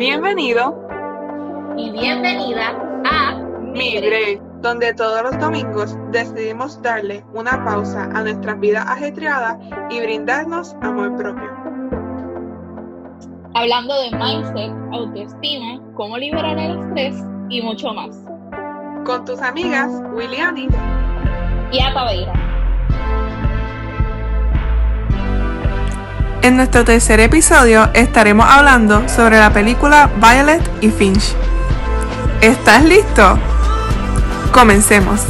Bienvenido y bienvenida a Migre, donde todos los domingos decidimos darle una pausa a nuestras vidas ajetreadas y brindarnos amor propio. Hablando de mindset, autoestima, cómo liberar el estrés y mucho más. Con tus amigas Williani y Ataveira. En nuestro tercer episodio estaremos hablando sobre la película Violet y Finch. ¿Estás listo? Comencemos.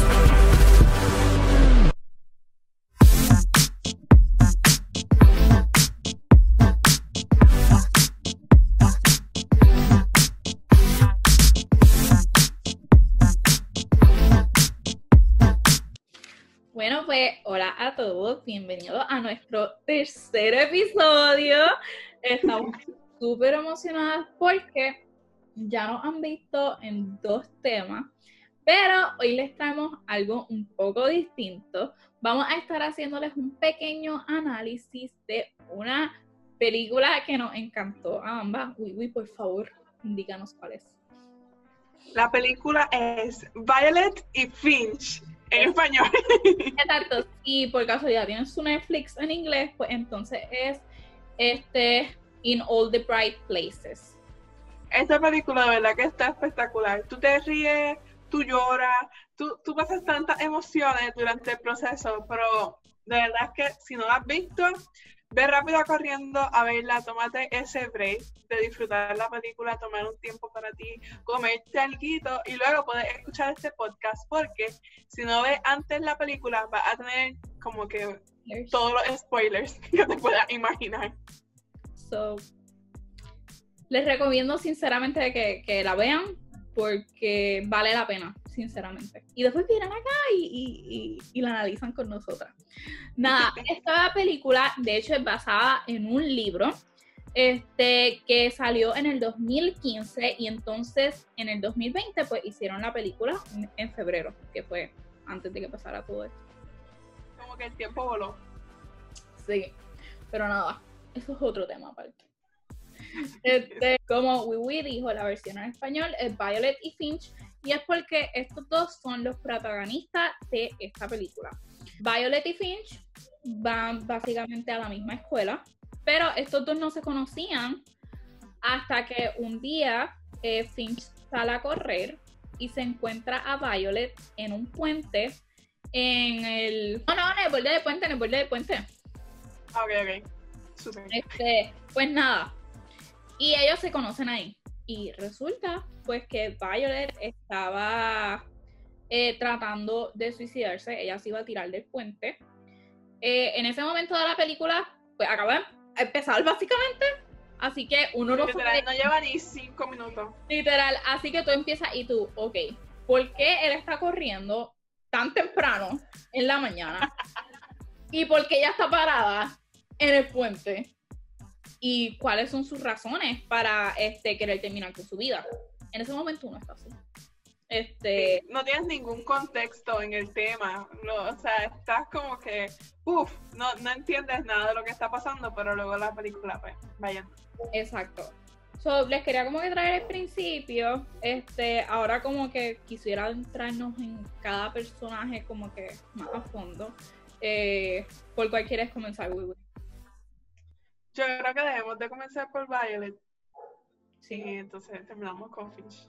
Bienvenidos a nuestro tercer episodio. Estamos súper emocionadas porque ya nos han visto en dos temas, pero hoy les traemos algo un poco distinto. Vamos a estar haciéndoles un pequeño análisis de una película que nos encantó a ambas. Uy, uy, por favor, indícanos cuál es. La película es Violet y Finch en español. Exacto. Y por casualidad tienen su Netflix en inglés, pues entonces es este In All the Bright Places. Esta película de verdad que está espectacular. Tú te ríes, tú lloras, tú, tú pasas tantas emociones durante el proceso, pero de verdad que si no la has visto, ve rápido corriendo a verla, tómate ese break de disfrutar la película, tomar un tiempo para ti, comerte algo y luego puedes escuchar este podcast porque si no ves antes la película vas a tener como que todos los spoilers que te puedas imaginar. So, les recomiendo sinceramente que, la vean porque vale la pena, sinceramente. Y después vienen acá y, la analizan con nosotras. Nada, esta película de hecho es basada en un libro este, que salió en el 2015 y entonces en el 2020 pues hicieron la película en febrero, que fue antes de que pasara todo esto. Como que el tiempo voló. Sí, pero nada, eso es otro tema aparte. Este, como Wiwi dijo, la versión en español es Violet y Finch, y es porque estos dos son los protagonistas de esta película. Violet y Finch van básicamente a la misma escuela, pero estos dos no se conocían hasta que un día eh, Finch sale a correr y se encuentra a Violet en un puente en el... No, no, en el borde de puente, en el borde de puente. Ok, ok. Super. Este, pues nada, y ellos se conocen ahí. Y resulta pues que Violet estaba eh, tratando de suicidarse, ella se iba a tirar del puente. Eh, en ese momento de la película, pues acaba de empezar básicamente, así que uno no Literal, no lleva ni cinco minutos. Literal, así que tú empiezas y tú, ok, ¿por qué él está corriendo tan temprano en la mañana? ¿Y por qué ella está parada en el puente? Y cuáles son sus razones para este, querer terminar con su vida. En ese momento uno está así. Este, no tienes ningún contexto en el tema, o sea, estás como que, uff, no, no entiendes nada de lo que está pasando, pero luego la película, pues, vayan. Exacto. So, les quería como que traer el principio, este, ahora como que quisiera entrarnos en cada personaje como que más a fondo. Eh, ¿Por cuál quieres comenzar, Wiwi? Yo creo que debemos de comenzar por Violet. Sí, entonces terminamos con Finch.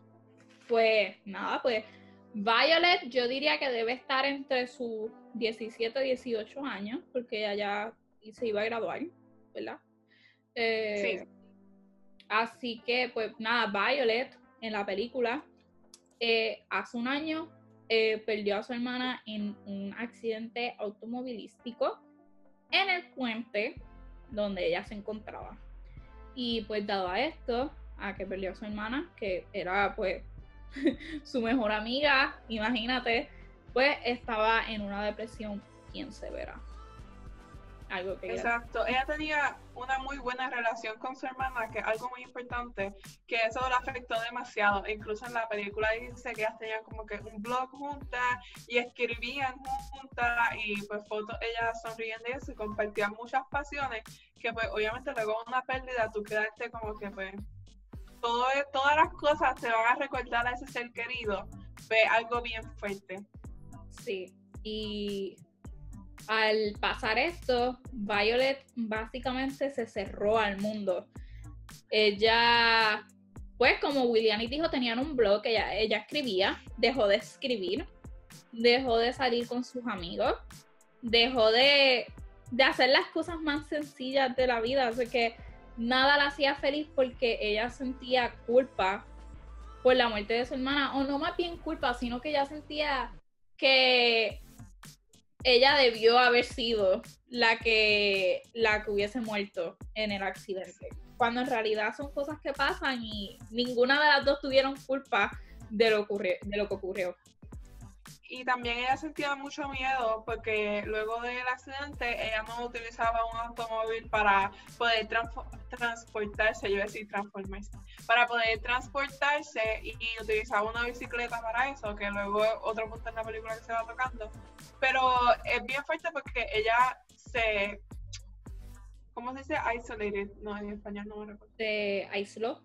Pues nada, pues Violet yo diría que debe estar entre sus 17 y 18 años, porque ella ya se iba a graduar, ¿verdad? Eh, sí. Así que, pues nada, Violet en la película eh, hace un año eh, perdió a su hermana en un accidente automovilístico en el puente donde ella se encontraba. Y pues dado a esto, a que perdió a su hermana, que era pues su mejor amiga, imagínate, pues estaba en una depresión bien severa. Algo que Exacto, ella... tenía una muy buena relación con su hermana, que es algo muy importante, que eso la afectó demasiado. Incluso en la película dice que ellas tenían como que un blog juntas y escribían juntas y pues fotos ellas sonriendo y eso y compartían muchas pasiones que pues obviamente luego una pérdida tú quedaste como que pues todo, todas las cosas te van a recordar a ese ser querido, fue algo bien fuerte. Sí, y al pasar esto, Violet básicamente se cerró al mundo. Ella, pues como William dijo, tenían un blog, ella, ella escribía, dejó de escribir, dejó de salir con sus amigos, dejó de, de hacer las cosas más sencillas de la vida, así que nada la hacía feliz porque ella sentía culpa por la muerte de su hermana, o no más bien culpa, sino que ella sentía que ella debió haber sido la que, la que hubiese muerto en el accidente. Cuando en realidad son cosas que pasan y ninguna de las dos tuvieron culpa de lo, de lo que ocurrió y también ella sentía mucho miedo porque luego del accidente ella no utilizaba un automóvil para poder transportarse, yo decir transformarse, para poder transportarse y, utilizaba una bicicleta para eso, que luego otro punto en la película que se va tocando. Pero es bien fuerte porque ella se, ¿cómo se dice? Isolated, no, en español no me recuerdo. Se aisló.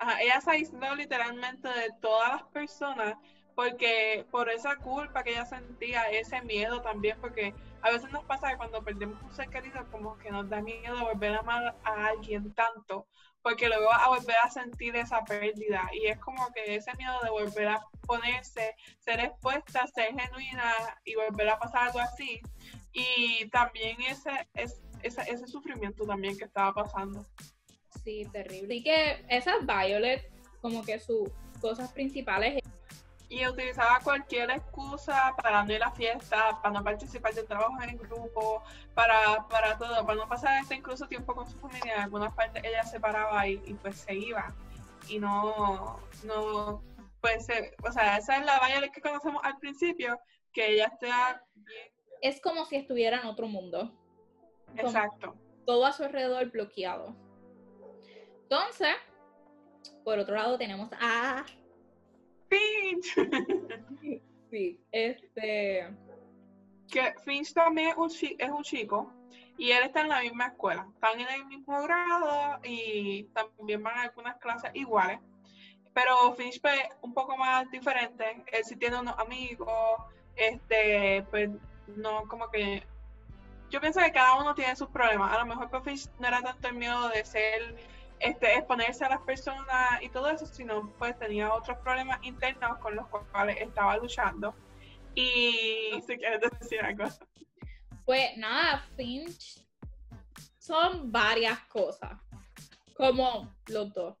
Ajá, ella se aisló literalmente de todas las personas porque por esa culpa que ella sentía, ese miedo también, porque a veces nos pasa que cuando perdemos un ser querido, como que nos da miedo volver a amar a alguien tanto, porque luego a volver a sentir esa pérdida. Y es como que ese miedo de volver a ponerse, ser expuesta, ser genuina y volver a pasar algo así. Y también ese, ese, ese sufrimiento también que estaba pasando. Sí, terrible. Y que esa Violet, como que sus cosas principales y utilizaba cualquier excusa para no ir a la fiesta, para no participar de trabajos en grupo, para, para todo, para no pasar este incluso tiempo con su familia. En algunas partes ella se paraba y, pues se iba. Y no, no, pues, o sea, esa es la valla que conocemos al principio, que ella está bien. Es como si estuviera en otro mundo. Exacto. Todo a su alrededor bloqueado. Entonces, por otro lado tenemos a Finch. sí, este. Que Finch también es un, es un chico y él está en la misma escuela. Están en el mismo grado y también van a algunas clases iguales. Pero Finch es pues, un poco más diferente. Él sí tiene unos amigos. Este, pues no, como que. Yo pienso que cada uno tiene sus problemas. A lo mejor pues, Finch no era tanto el miedo de ser este, exponerse a las personas y todo eso, sino pues tenía otros problemas internos con los cuales estaba luchando. Y si quieres decir algo. Pues nada, Finch son varias cosas, como los dos.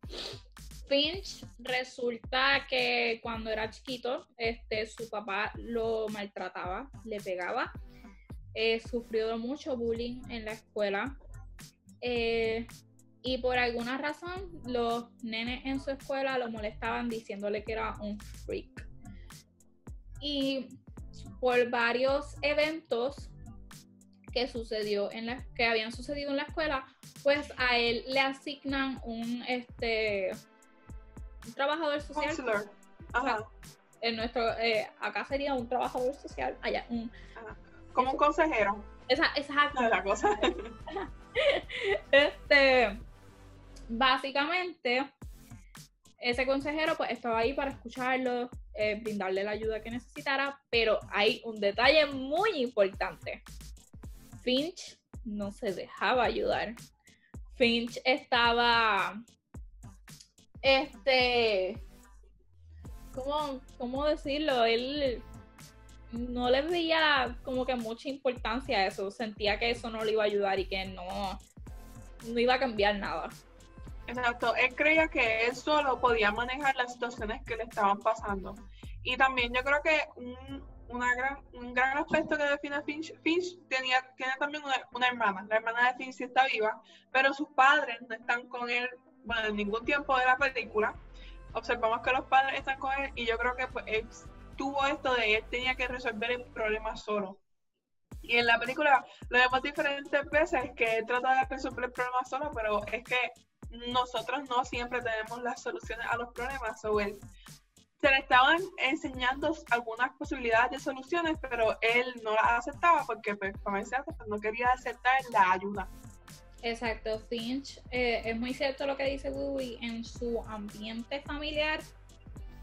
Finch resulta que cuando era chiquito, este, su papá lo maltrataba, le pegaba, eh, sufrió mucho bullying en la escuela. Eh, y por alguna razón los nenes en su escuela lo molestaban diciéndole que era un freak. Y por varios eventos que sucedió en la, que habían sucedido en la escuela, pues a él le asignan un este un trabajador social. en nuestro eh, acá sería un trabajador social, allá un como un consejero. Esa, exacto. la cosa. este básicamente, ese consejero pues estaba ahí para escucharlo, eh, brindarle la ayuda que necesitara, pero hay un detalle muy importante. Finch no se dejaba ayudar. Finch estaba, este, ¿cómo, cómo decirlo? Él no le veía como que mucha importancia a eso, sentía que eso no le iba a ayudar y que no, no iba a cambiar nada. Exacto, él creía que él solo podía manejar las situaciones que le estaban pasando. Y también yo creo que un, gran, un gran aspecto que define a Finch, Finch tenía, tiene también una, hermana, la hermana de Finch está viva, pero sus padres no están con él, bueno, en ningún tiempo de la película. Observamos que los padres están con él y yo creo que pues, él tuvo esto de él tenía que resolver el problema solo. Y en la película lo vemos diferentes veces que él trata de resolver el problema solo, pero es que nosotros no siempre tenemos las soluciones a los problemas. O él, se le estaban enseñando algunas posibilidades de soluciones, pero él no las aceptaba porque, pues, pues, no quería aceptar la ayuda. Exacto, Finch, eh, es muy cierto lo que dice Louis, en su ambiente familiar,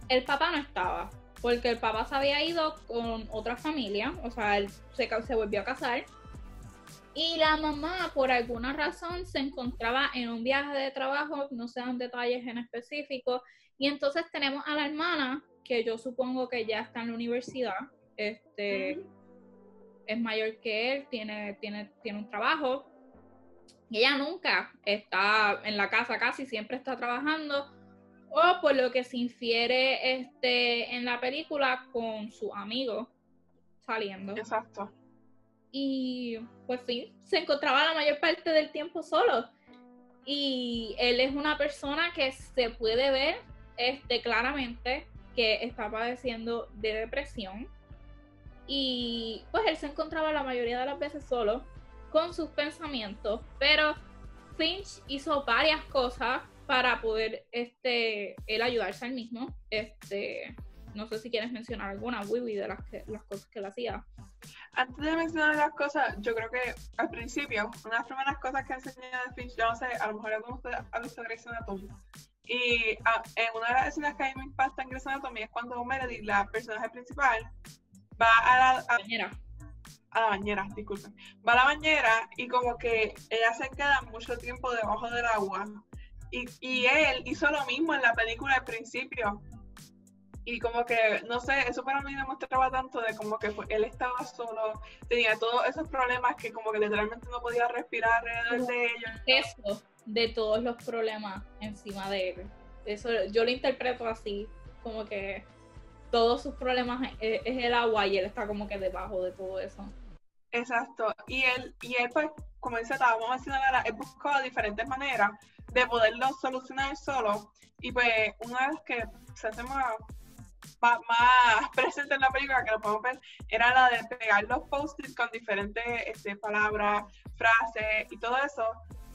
el papá no estaba, porque el papá se había ido con otra familia, o sea, él se, se volvió a casar, y la mamá, por alguna razón, se encontraba en un viaje de trabajo, no sé en detalles en específico, y entonces tenemos a la hermana, que yo supongo que ya está en la universidad, este, es mayor que él, tiene, tiene, tiene un trabajo, y ella nunca está en la casa casi, siempre está trabajando, o por lo que se infiere este, en la película con su amigo saliendo. Exacto. Y pues sí, se encontraba la mayor parte del tiempo solo. Y él es una persona que se puede ver este, claramente que está padeciendo de depresión. Y pues él se encontraba la mayoría de las veces solo con sus pensamientos, pero Finch hizo varias cosas para poder este, él ayudarse al mismo. Este, no sé si quieres mencionar alguna, Wiwi, de las, las cosas que él hacía. Antes de mencionar las cosas, yo creo que al principio, una de las primeras cosas que enseñé de Finch, yo no sé, a lo mejor algunos de ustedes han visto Grey's Anatomy. Y ah, en una de las escenas que a mí me impacta en Grey's Anatomy es cuando Meredith, la personaje principal, va a la, a la bañera, disculpen. Va a la bañera y como que ella se queda mucho tiempo debajo del agua. Y, y él hizo lo mismo en la película al principio. Y como que, no sé, eso para mí demostraba tanto de como que él estaba solo, tenía todos esos problemas que como que literalmente no podía respirar alrededor de ellos. Eso, de todos los problemas encima de él. Eso yo lo interpreto así, como que todos sus problemas es, es el agua y él está como que debajo de todo eso. Exacto. Y él, y él pues, como dice, estábamos haciendo ahora, él buscado diferentes maneras de poderlo solucionar solo. Y pues, una vez que se hace más, más, presente en la película, que lo podemos ver, era la de pegar los post-its con diferentes este, palabras, frases y todo eso.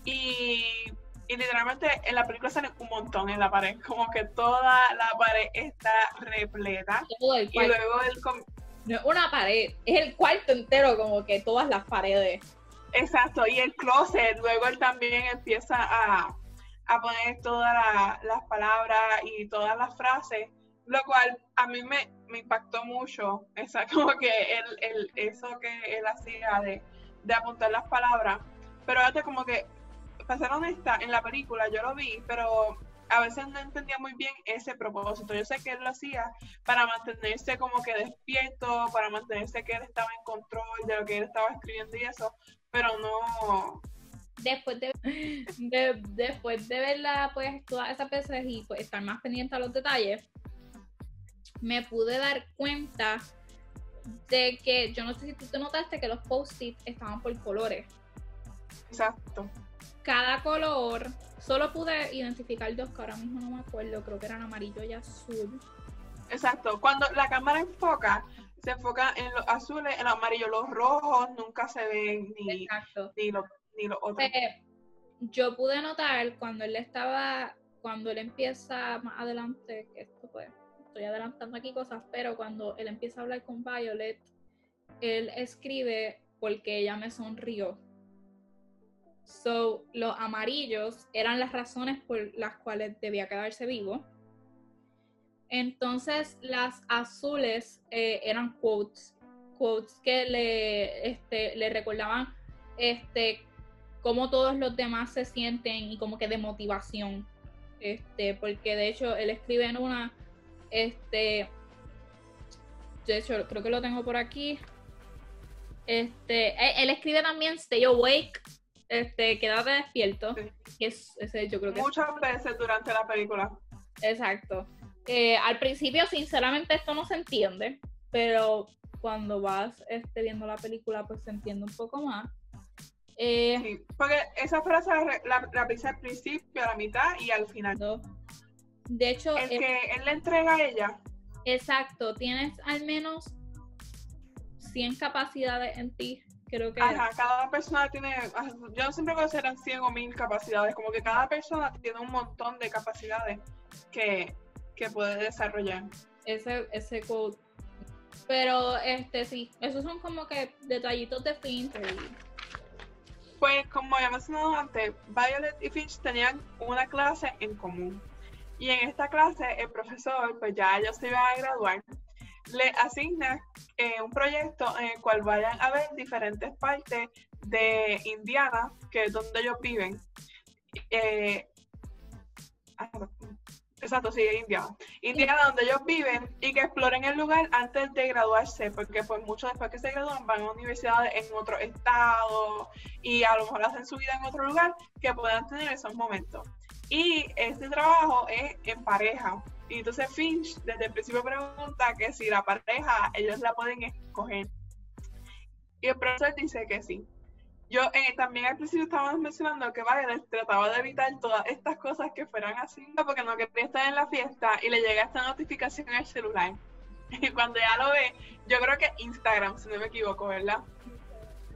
Y, y literalmente en la película sale un montón en la pared, como que toda la pared está repleta. y luego él no es una pared, es el cuarto entero, como que todas las paredes. Exacto, y el closet, luego él también empieza a, poner todas las palabras y todas las frases, lo cual a mí me, impactó mucho, esa, como que el, eso que él hacía de, de apuntar las palabras, pero fíjate como que, para ser honesta, en la película yo lo vi, pero a veces no entendía muy bien ese propósito. Yo sé que él lo hacía para mantenerse como que despierto, para mantenerse que él estaba en control de lo que él estaba escribiendo y eso, pero no... Después de, después de verla, pues, todas esas veces y pues, estar más pendiente a los detalles, me pude dar cuenta de que, yo no sé si tú te notaste que los post-its estaban por colores. Exacto. Cada color Solo pude identificar dos que ahora mismo no me acuerdo, creo que eran amarillo y azul. Exacto, cuando la cámara enfoca, se enfoca en los azules, en los amarillos, los rojos nunca se ven ni, ni, los, ni los otros. Eh, yo pude notar cuando él estaba, cuando él empieza más adelante, que esto pues, estoy adelantando aquí cosas, pero cuando él empieza a hablar con Violet, él escribe porque ella me sonrió. So, los amarillos eran las razones por las cuales debía quedarse vivo. Entonces, las azules eh, eran quotes, quotes que le, este, le recordaban este, cómo todos los demás se sienten y como que de motivación. Este, porque de hecho él escribe en una, este, de hecho creo que lo tengo por aquí. Este, él escribe también Stay Awake este, quédate despierto. es, ese, yo creo que Muchas veces durante la película. Exacto. Eh, al principio, sinceramente, esto no se entiende, pero cuando vas este, viendo la película, pues se entiende un poco más. Eh, sí, porque esa frase la, la al principio, a la mitad y al final. De hecho, el que él le entrega a ella. Exacto, tienes al menos 100 capacidades en ti Creo que. Ajá, cada persona tiene. Yo siempre voy que eran 100 o 1000 capacidades. Como que cada persona tiene un montón de capacidades que, puede desarrollar. Ese, ese code. Pero, este, sí, esos son como que detallitos de Finter. Pues como había mencionado antes, Violet y Finch tenían una clase en común. Y en esta clase el profesor, pues ya ellos se iban a graduar, le asigna eh, un proyecto en el cual vayan a ver diferentes partes de Indiana, que es donde ellos viven. Eh, ah, exacto, sí, Indiana. Indiana, donde ellos viven y que exploren el lugar antes de graduarse, porque pues mucho después que se gradúan van a universidades en otro estado y a lo mejor hacen su vida en otro lugar que puedan tener esos momentos. Y este trabajo es en pareja. Y entonces Finch desde el principio pregunta que si la pareja ellos la pueden escoger. Y el profesor dice que sí. Yo eh, también al principio estábamos mencionando que Violet trataba de evitar todas estas cosas que fueran así, porque no quería estar en la fiesta y le llega esta notificación el celular. Y cuando ya lo ve, yo creo que Instagram, si no me equivoco, ¿verdad?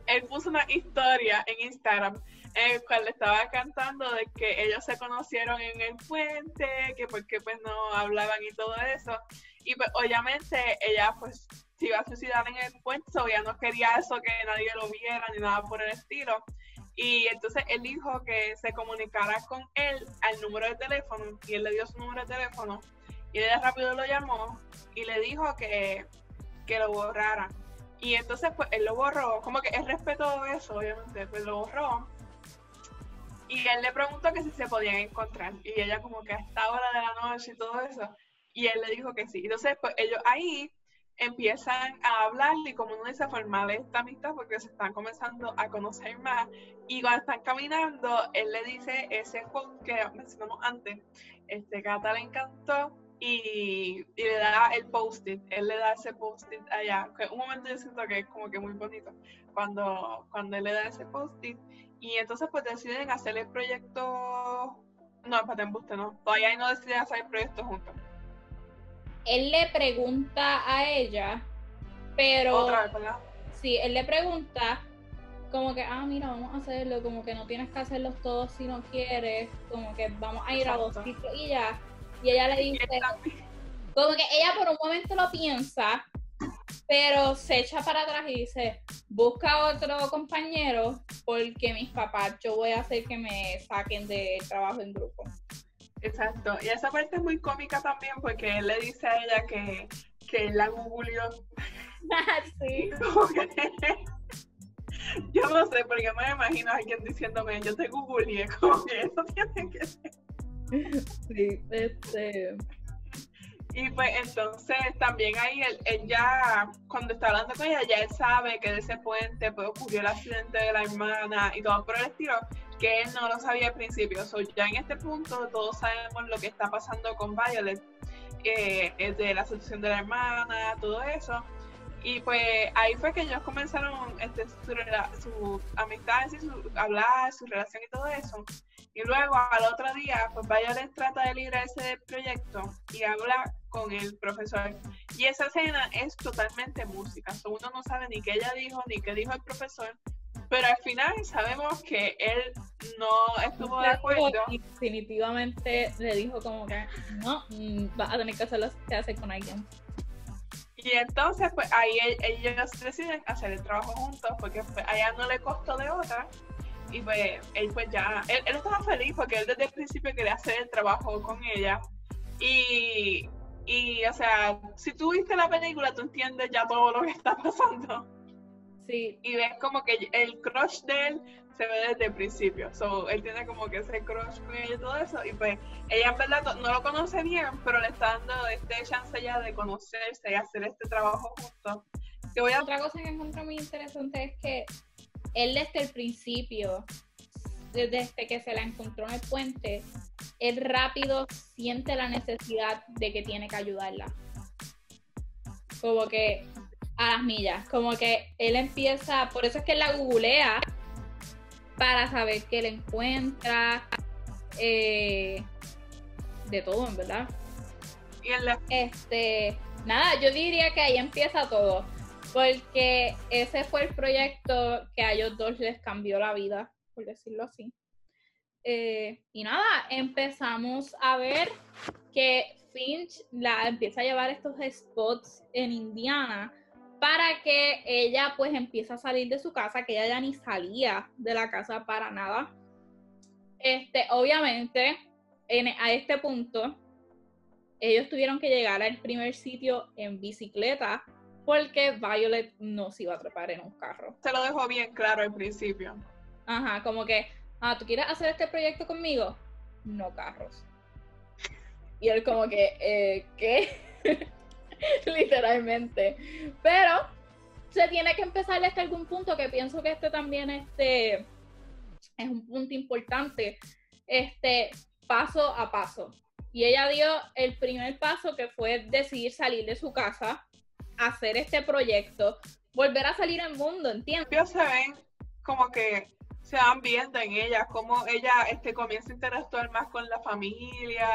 Él puso una historia en Instagram en el cual le estaba cantando de que ellos se conocieron en el puente, que porque pues no hablaban y todo eso. Y pues obviamente ella pues se iba a suicidar en el puente, ya no quería eso, que nadie lo viera ni nada por el estilo. Y entonces él dijo que se comunicara con él al número de teléfono y él le dio su número de teléfono y ella rápido lo llamó y le dijo que, que lo borrara. Y entonces pues él lo borró, como que él respetó eso, obviamente, pues lo borró y él le preguntó que si se podían encontrar. Y ella como que a esta hora de la noche y todo eso. Y él le dijo que sí. Entonces, pues ellos ahí empiezan a hablar y como no dice formar esta amistad porque se están comenzando a conocer más y cuando están caminando él le dice ese quote que mencionamos antes este Gata le encantó y, y, le da el post-it, él le da ese post-it allá, que un momento yo siento que es como que muy bonito, cuando, cuando él le da ese post-it y entonces pues deciden hacer el proyecto. No, para embuste, no. Todavía no deciden hacer el proyecto juntos. Él le pregunta a ella, pero. Otra vez, ¿verdad? Sí, él le pregunta como que, ah, mira, vamos a hacerlo, como que no tienes que hacerlos todos si no quieres, como que vamos a ir a dos sitios y ya. Y ella le dice, como que ella por un momento lo piensa, pero se echa para atrás y dice, busca otro compañero porque mis papás, yo voy a hacer que me saquen del trabajo en grupo. Exacto, y esa parte es muy cómica también porque él le dice a ella que, que él la googleó. sí. yo no sé, porque me imagino a alguien diciéndome, yo te googleé, como que eso tiene que ser. Sí, este... Y pues entonces también ahí él, ya, cuando está hablando con ella, ya él sabe que de ese puente pues, ocurrió el accidente de la hermana y todo por el estilo, que él no lo sabía al principio. So, ya en este punto todos sabemos lo que está pasando con Violet, eh, la situación de la hermana, todo eso. Y pues ahí fue que ellos comenzaron este, su, su amistad, su, hablar, su relación y todo eso. Y luego al otro día, pues Violet trata de librarse del proyecto y habla con el profesor. Y esa escena es totalmente música. uno no sabe ni qué ella dijo, ni qué dijo el profesor. Pero al final sabemos que él no estuvo de acuerdo. Y definitivamente le dijo como que no, mm, va a tener que hacer lo que hace con alguien. Y entonces, pues ahí ellos deciden hacer el trabajo juntos porque pues, a ella no le costó de otra y pues él pues ya, él, estaba feliz porque él desde el principio quería hacer el trabajo con ella. Y, y, o sea, si tú viste la película, tú entiendes ya todo lo que está pasando. Sí. Y ves como que el crush de él se ve desde el principio. So, él tiene como que ese crush con ella y todo eso. Y pues ella en verdad no lo conoce bien, pero le está dando este chance ya de conocerse y hacer este trabajo juntos. Que voy a... Otra cosa que encuentro muy interesante es que él desde el principio, desde que se la encontró en el puente, él rápido siente la necesidad de que tiene que ayudarla. Como que a las millas, como que él empieza, por eso es que él la googlea para saber qué le encuentra, eh, de todo, en verdad. Y Este, nada, yo diría que ahí empieza todo porque ese fue el proyecto que a ellos dos les cambió la vida, por decirlo así. Eh, y nada, empezamos a ver que Finch la empieza a llevar estos spots en Indiana para que ella pues empiece a salir de su casa, que ella ya ni salía de la casa para nada. Este, obviamente, en, a este punto, ellos tuvieron que llegar al primer sitio en bicicleta porque Violet no se iba a trepar en un carro. Se lo dejó bien claro al principio. Ajá, como que, ah, ¿tú quieres hacer este proyecto conmigo? No carros. Y él como que, eh, ¿qué? Literalmente. Pero se tiene que empezar hasta algún punto que pienso que este también este, es un punto importante. Este, paso a paso. Y ella dio el primer paso que fue decidir salir de su casa, hacer este proyecto, volver a salir al mundo, ¿entiendes? Se ven como que se van viendo en ella, como ella este, comienza a interactuar más con la familia,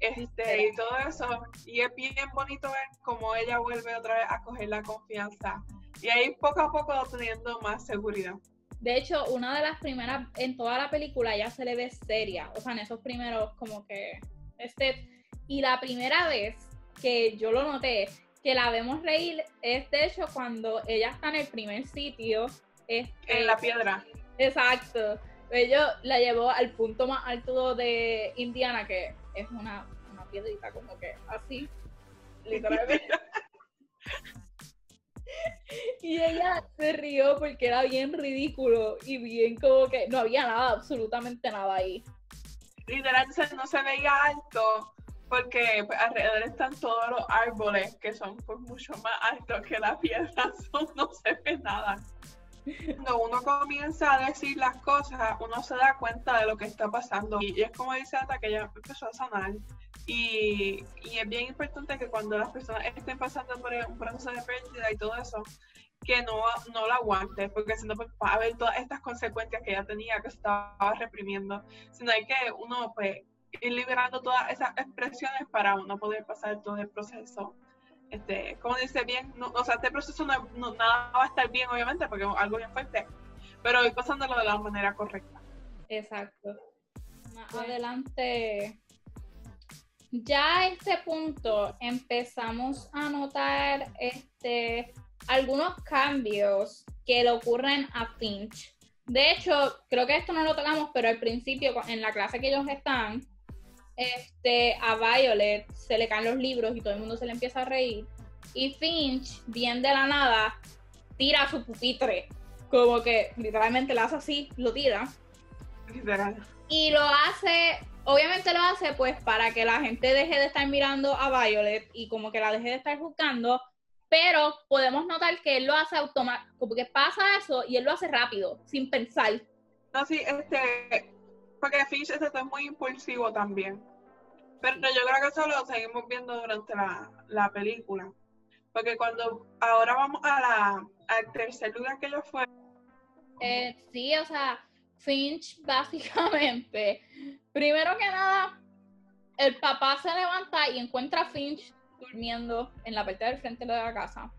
este, y todo eso. Y es bien bonito ver cómo ella vuelve otra vez a coger la confianza. Y ahí poco a poco teniendo más seguridad. De hecho, una de las primeras, en toda la película ya se le ve seria, o sea, en esos primeros como que, este, y la primera vez que yo lo noté, que la vemos reír, es de hecho cuando ella está en el primer sitio. Este, en la piedra. Exacto. Ella la llevó al punto más alto de Indiana, que es una, una piedrita como que así, literalmente. y ella se rió porque era bien ridículo y bien como que no había nada, absolutamente nada ahí. Literalmente no se veía alto porque pues, alrededor están todos los árboles que son pues, mucho más altos que la piedra, no se ve nada. Cuando uno comienza a decir las cosas, uno se da cuenta de lo que está pasando. Y es como dice Ata, que ella empezó a sanar. Y, es bien importante que cuando las personas estén pasando por un proceso de pérdida y todo eso, que no, no lo aguante, porque si no pues, va a haber todas estas consecuencias que ella tenía, que estaba reprimiendo, sino hay que uno pues ir liberando todas esas expresiones para uno poder pasar todo el proceso este, como dice bien, o sea, este proceso no, nada va a estar bien, obviamente, porque es algo bien fuerte, pero ir pasándolo de la manera correcta. Exacto. Más adelante, ya a este punto empezamos a notar este, algunos cambios que le ocurren a Finch. De hecho, creo que esto no lo tocamos, pero al principio, en la clase que ellos están, este, a Violet se le caen los libros y todo el mundo se le empieza a reír. Y Finch, bien de la nada, tira su pupitre. Como que literalmente lo hace así, lo tira. Literal. Y lo hace, obviamente lo hace pues para que la gente deje de estar mirando a Violet y como que la deje de estar juzgando. Pero podemos notar que él lo hace automático, como que pasa eso y él lo hace rápido, sin pensar. No, sí, este, porque Finch es muy impulsivo también. Pero yo creo que eso lo seguimos viendo durante la, película. Porque cuando ahora vamos a la, al tercer lugar que ellos fueron. Eh, sí, o sea, Finch básicamente, primero que nada, el papá se levanta y encuentra a Finch durmiendo en la parte del frente de la casa.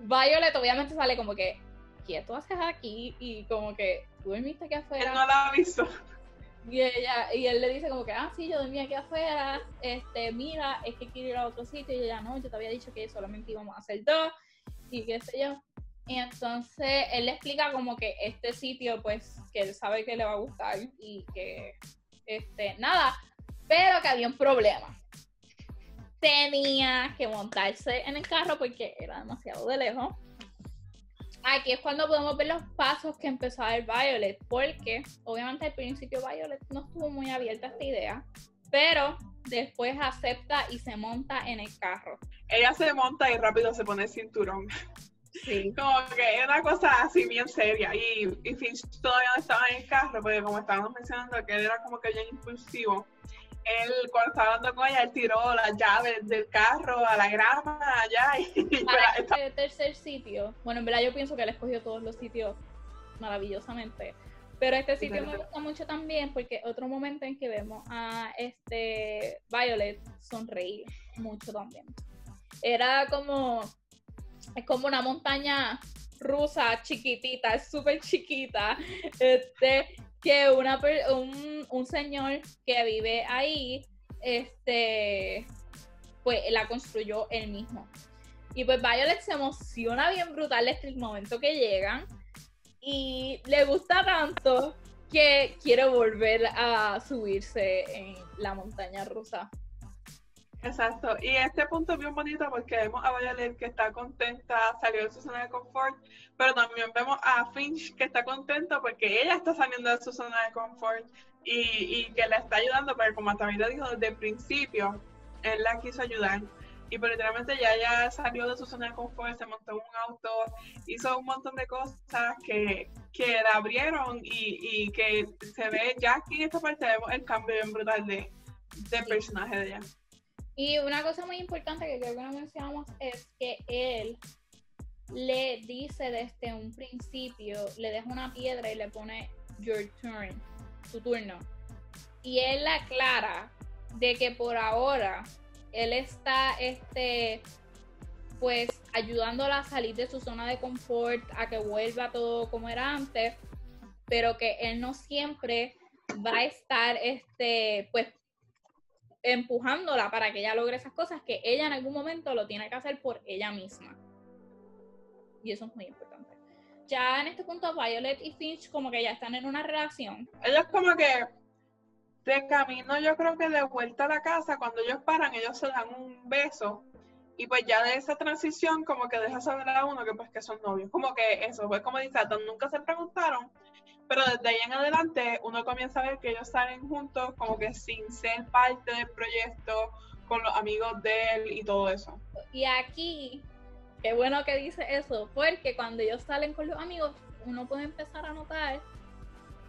Violet obviamente sale como que, ¿qué tú haces aquí? Y como que, ¿tú dormiste aquí afuera? Él no la ha visto. Y ella, y él le dice como que, ah, sí, yo dormí aquí afuera, este, mira, es que quiero ir a otro sitio, y ella, no, yo te había dicho que solamente íbamos a hacer dos, y qué sé yo. Y entonces él le explica como que este sitio, pues, que él sabe que le va a gustar, y que, este, nada, pero que había un problema. Tenía que montarse en el carro porque era demasiado de lejos aquí es cuando podemos ver los pasos que empezó a dar Violet, porque obviamente al principio Violet no estuvo muy abierta a esta idea, pero después acepta y se monta en el carro. Ella se monta y rápido se pone el cinturón. Sí. Como que es una cosa así bien seria. Y, y Finch todavía no estaba en el carro, porque como estábamos mencionando, que él era como que bien impulsivo él cuando estaba hablando con ella, él tiró las llaves del carro a la grama allá y, este tercer sitio, bueno, en verdad yo pienso que él escogió todos los sitios maravillosamente. Pero este sitio me gusta mucho también porque otro momento en que vemos a este Violet sonreír mucho también. Era como es como una montaña rusa chiquitita, es súper chiquita. Este, que una, un, un señor que vive ahí, este, pues la construyó él mismo. Y pues Violet se emociona bien brutal desde el momento que llegan. Y le gusta tanto que quiere volver a subirse en la montaña rusa. Exacto, y este punto es bien bonito porque vemos a Violet que está contenta, salió de su zona de confort, pero también vemos a Finch que está contenta porque ella está saliendo de su zona de confort y, y que le está ayudando, pero como también le dijo desde el principio, él la quiso ayudar. Y pues literalmente ya ella salió de su zona de confort, se montó en un auto, hizo un montón de cosas que, que la abrieron y, y que se ve ya aquí en esta parte vemos el cambio bien brutal de, de personaje de ella. Y una cosa muy importante que creo que no mencionamos es que él le dice desde un principio, le deja una piedra y le pone your turn, tu turno. Y él la aclara de que por ahora él está este pues ayudándola a salir de su zona de confort, a que vuelva todo como era antes, pero que él no siempre va a estar este pues empujándola para que ella logre esas cosas, que ella en algún momento lo tiene que hacer por ella misma. Y eso es muy importante. Ya en este punto, Violet y Finch como que ya están en una relación. Ellos como que de camino, yo creo que de vuelta a la casa, cuando ellos paran, ellos se dan un beso. Y pues ya de esa transición como que deja saber a uno que pues que son novios. Como que eso, pues como dice, nunca se preguntaron, pero desde ahí en adelante uno comienza a ver que ellos salen juntos como que sin ser parte del proyecto, con los amigos de él y todo eso. Y aquí, qué bueno que dice eso, porque cuando ellos salen con los amigos, uno puede empezar a notar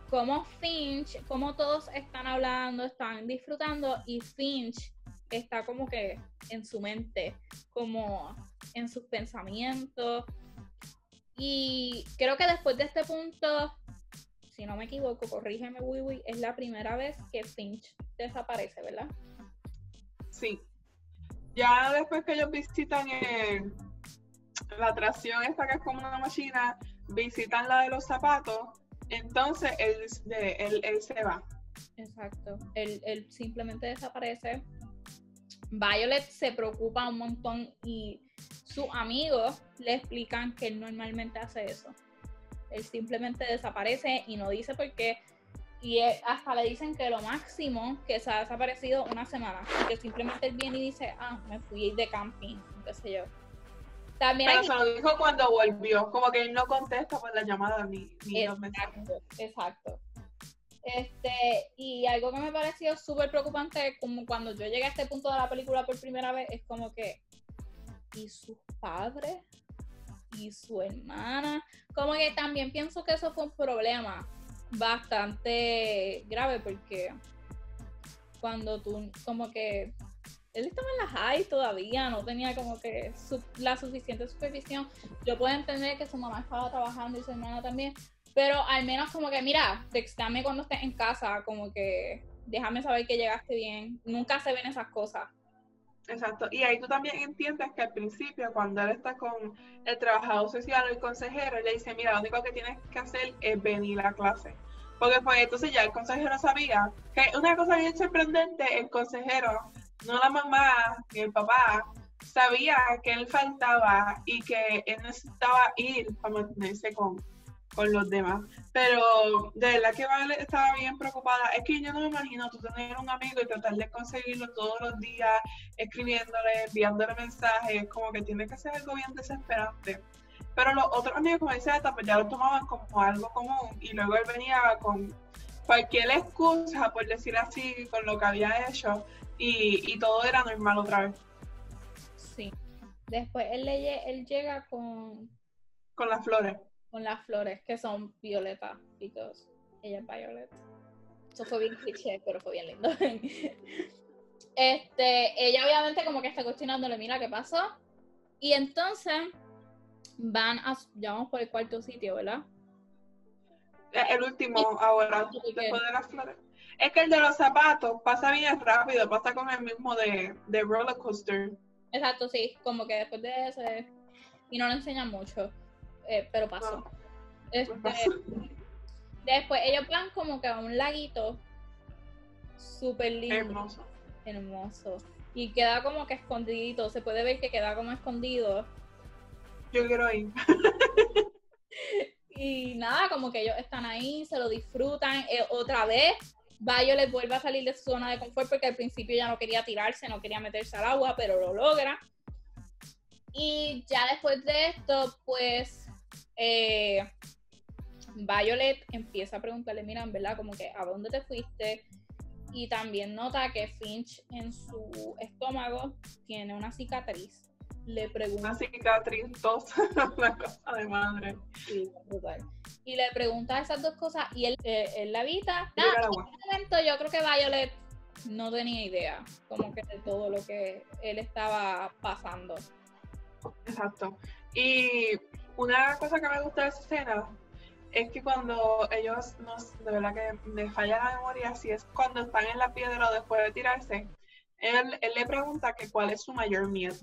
cómo Finch, cómo todos están hablando, están disfrutando y Finch está como que en su mente, como en sus pensamientos. Y creo que después de este punto si no me equivoco, corrígeme, Wiwi, es la primera vez que Finch desaparece, ¿verdad? Sí. Ya después que ellos visitan la atracción esta que es como una máquina, visitan la de los zapatos, entonces él, él, se va. Exacto. Él, él simplemente desaparece. Violet se preocupa un montón y sus amigos le explican que él normalmente hace eso él simplemente desaparece y no dice por qué. Y hasta le dicen que lo máximo que se ha desaparecido una semana. Que simplemente él viene y dice, ah, me fui de camping, qué sé yo. También Pero se lo dijo cuando volvió, como que él no contesta por la llamada ni, ni exacto, los mensajes. Exacto. Este, y algo que me pareció súper preocupante, como cuando yo llegué a este punto de la película por primera vez, es como que, ¿y sus padres? Y su hermana. Como que también pienso que eso fue un problema bastante grave porque cuando tú como que él estaba en la high todavía, no tenía como que la suficiente supervisión. Yo puedo entender que su mamá estaba trabajando y su hermana también, pero al menos como que, mira, textame cuando estés en casa, como que déjame saber que llegaste bien. Nunca se ven esas cosas. Exacto. Y ahí tú también entiendes que al principio, cuando él está con el trabajador social o el consejero, él le dice, mira, lo único que tienes que hacer es venir a clase. Porque pues entonces ya el consejero sabía que una cosa bien sorprendente, el consejero, no la mamá ni el papá, sabía que él faltaba y que él necesitaba ir para mantenerse con, con los demás. Pero de verdad que Vale estaba bien preocupada. Es que yo no me imagino tú tener un amigo y tratar de conseguirlo todos los días, escribiéndole, enviándole mensajes, como que tiene que ser algo bien desesperante. Pero los otros amigos, como dice Ata, pues ya lo tomaban como algo común y luego él venía con cualquier excusa, por decir así, con lo que había hecho y, y todo era normal otra vez. Sí. Después él, él llega con... Con las flores con las flores que son violetas, because ella es violeta. Eso fue bien cliché, pero fue bien lindo. este, ella obviamente como que está cuestionándole, mira qué pasó. Y entonces van a, ya vamos por el cuarto sitio, ¿verdad? Eh, el último ahora, después de las flores. Es que el de los zapatos pasa bien rápido, pasa con el mismo de, de roller coaster. Exacto, sí, como que después de ese, y no le enseñan mucho. Eh, pero pasó. Este, después ellos van como que a un laguito súper lindo. Hermoso. Hermoso. y queda como que escondidito, se puede ver que queda como escondido. Yo quiero ir. y nada, como que ellos están ahí, se lo disfrutan. Eh, otra vez, Violet vuelve a salir de su zona de confort porque al principio ya no quería tirarse, no quería meterse al agua, pero lo logra. Y ya después de esto, pues eh, Violet empieza a preguntarle, mira, ¿verdad? Como que, ¿a dónde te fuiste? Y también nota que Finch en su estómago tiene una cicatriz. Le pregunta... Una cicatriz, dos, una cosa de madre. Sí, brutal. Y le pregunta esas dos cosas y él, eh, él la evita. en ese momento yo creo que Violet no tenía idea como que de todo lo que él estaba pasando. Exacto. Y una cosa que me gusta de esa escena es que cuando ellos, nos, de verdad que me falla la memoria, si es cuando están en la piedra o después de tirarse, él, él le pregunta que cuál es su mayor miedo.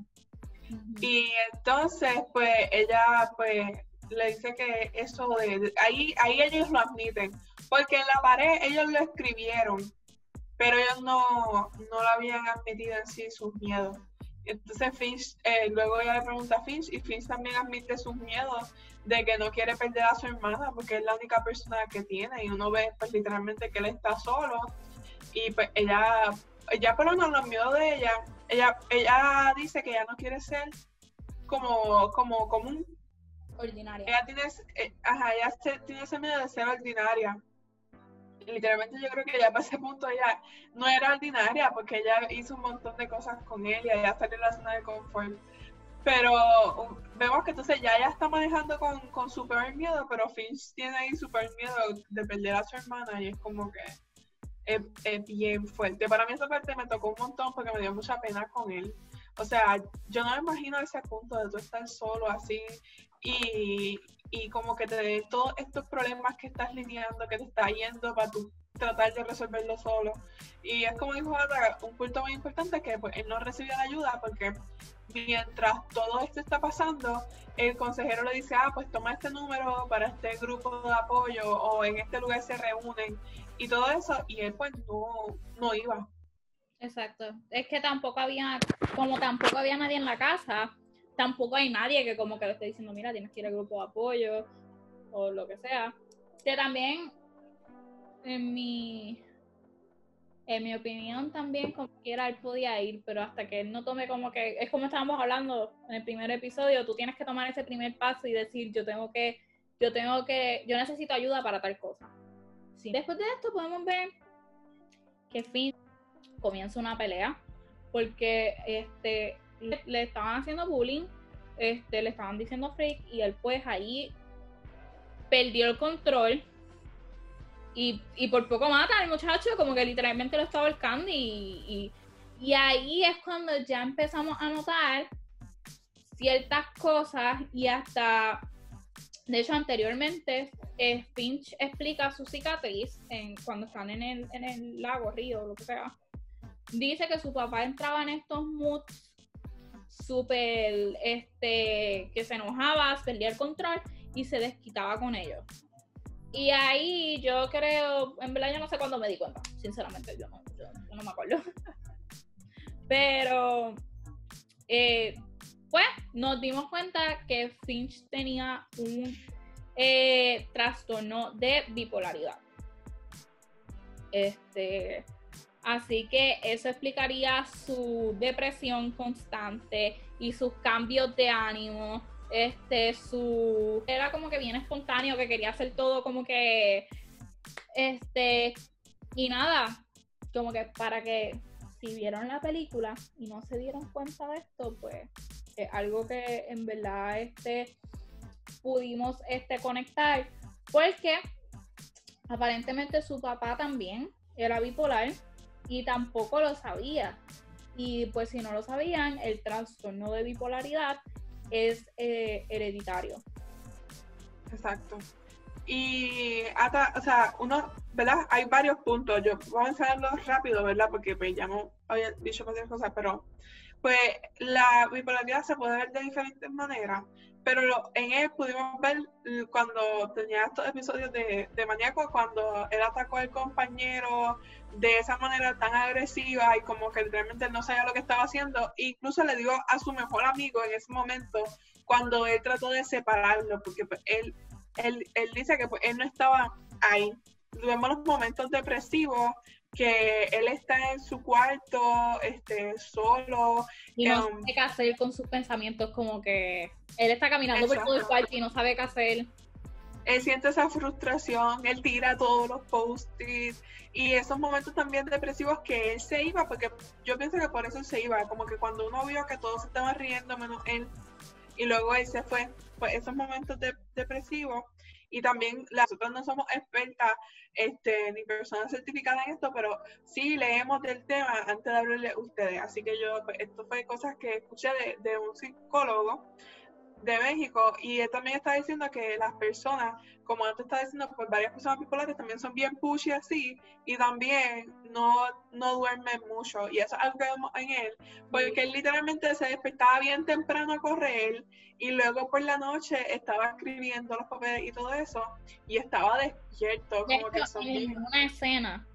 Y entonces, pues, ella, pues, le dice que eso de, ahí, ahí ellos lo admiten, porque en la pared ellos lo escribieron, pero ellos no, no lo habían admitido en sí sus miedos. Entonces Finch, eh, luego ella le pregunta a Finch y Finch también admite sus miedos de que no quiere perder a su hermana porque es la única persona que tiene y uno ve pues literalmente que él está solo y pues ella, ella por lo los miedos de ella, ella, ella dice que ella no quiere ser como, como común. Ordinaria. Ella tiene, eh, ajá, ella tiene ese miedo de ser ordinaria literalmente yo creo que ya para ese punto ella no era ordinaria porque ella hizo un montón de cosas con él y ella salió de la zona de confort. Pero um, vemos que entonces ya ella está manejando con, con super miedo, pero Finch tiene ahí super miedo de perder a su hermana y es como que es, es, bien fuerte. Para mí esa parte me tocó un montón porque me dio mucha pena con él. O sea, yo no me imagino ese punto de tú estar solo así y, y como que te dé todos estos problemas que estás lidiando, que te está yendo para tú tratar de resolverlo solo. Y es como dijo Ada, un punto muy importante que pues, él no recibió la ayuda porque mientras todo esto está pasando, el consejero le dice, ah, pues toma este número para este grupo de apoyo o en este lugar se reúnen y todo eso, y él pues no, no iba. Exacto. Es que tampoco había, como tampoco había nadie en la casa, tampoco hay nadie que como que le esté diciendo, mira, tienes que ir al grupo de apoyo o lo que sea. Que también, en mi, en mi opinión, también como quiera él podía ir, pero hasta que él no tome como que, es como estábamos hablando en el primer episodio, tú tienes que tomar ese primer paso y decir, yo tengo que, yo tengo que, yo necesito ayuda para tal cosa. Sí. Después de esto podemos ver que Finn comienza una pelea porque este le, estaban haciendo bullying, este, le estaban diciendo freak y él pues ahí perdió el control y, por poco mata al muchacho, como que literalmente lo estaba volcando y, y, ahí es cuando ya empezamos a notar ciertas cosas y hasta, de hecho anteriormente, eh, Finch explica su cicatriz cuando están en el, en el lago, río, lo que sea. Dice que su papá entraba en estos moods súper, este, que se enojaba, perdía el control y se desquitaba con ellos. Y ahí yo creo, en verdad yo no sé cuándo me di cuenta, sinceramente yo no, no me acuerdo. Pero, eh, pues nos dimos cuenta que Finch tenía un eh, trastorno de bipolaridad. Este, Así que eso explicaría su depresión constante y sus cambios de ánimo. Este, su. Era como que bien espontáneo, que quería hacer todo como que. Este. Y nada, como que para que si vieron la película y no se dieron cuenta de esto, pues es algo que en verdad este, pudimos este, conectar. Porque aparentemente su papá también era bipolar y tampoco lo sabía. Y pues si no lo sabían, el trastorno de bipolaridad es eh, hereditario. Exacto. Y hasta, o sea, uno, ¿verdad? Hay varios puntos. Yo voy a enseñarlos rápido, ¿verdad? Porque pues ya había dicho muchas cosas, pero pues la bipolaridad se puede ver de diferentes maneras, pero en él pudimos ver cuando tenía estos episodios de, de maníaco, cuando él atacó al compañero de esa manera tan agresiva y como que realmente no sabía lo que estaba haciendo, incluso le dio a su mejor amigo en ese momento cuando él trató de separarlo, porque pues, él, él, él dice que pues, él no estaba ahí. Vemos los momentos depresivos, que él está en su cuarto, este, solo. Y no um, sabe qué hacer con sus pensamientos, como que él está caminando por todo el cuarto y no sabe qué hacer. Él siente esa frustración, él tira todos los post-its y esos momentos también depresivos que él se iba, porque yo pienso que por eso se iba, como que cuando uno vio que todos estaban riendo menos él, y luego él se fue, pues esos momentos depresivos y también nosotros no somos expertas este, ni personas certificadas en esto, pero sí leemos del tema antes de hablarle a ustedes. Así que yo, pues, esto fue cosas que escuché de un psicólogo de México y él también está diciendo que las personas, como antes está diciendo, pues varias personas bipolares también son bien pushy así y también no, no duermen mucho y eso es algo que vemos en él, porque él literalmente se despertaba bien temprano a correr y luego por la noche estaba escribiendo los papeles y todo eso y estaba despierto. Como que en una escena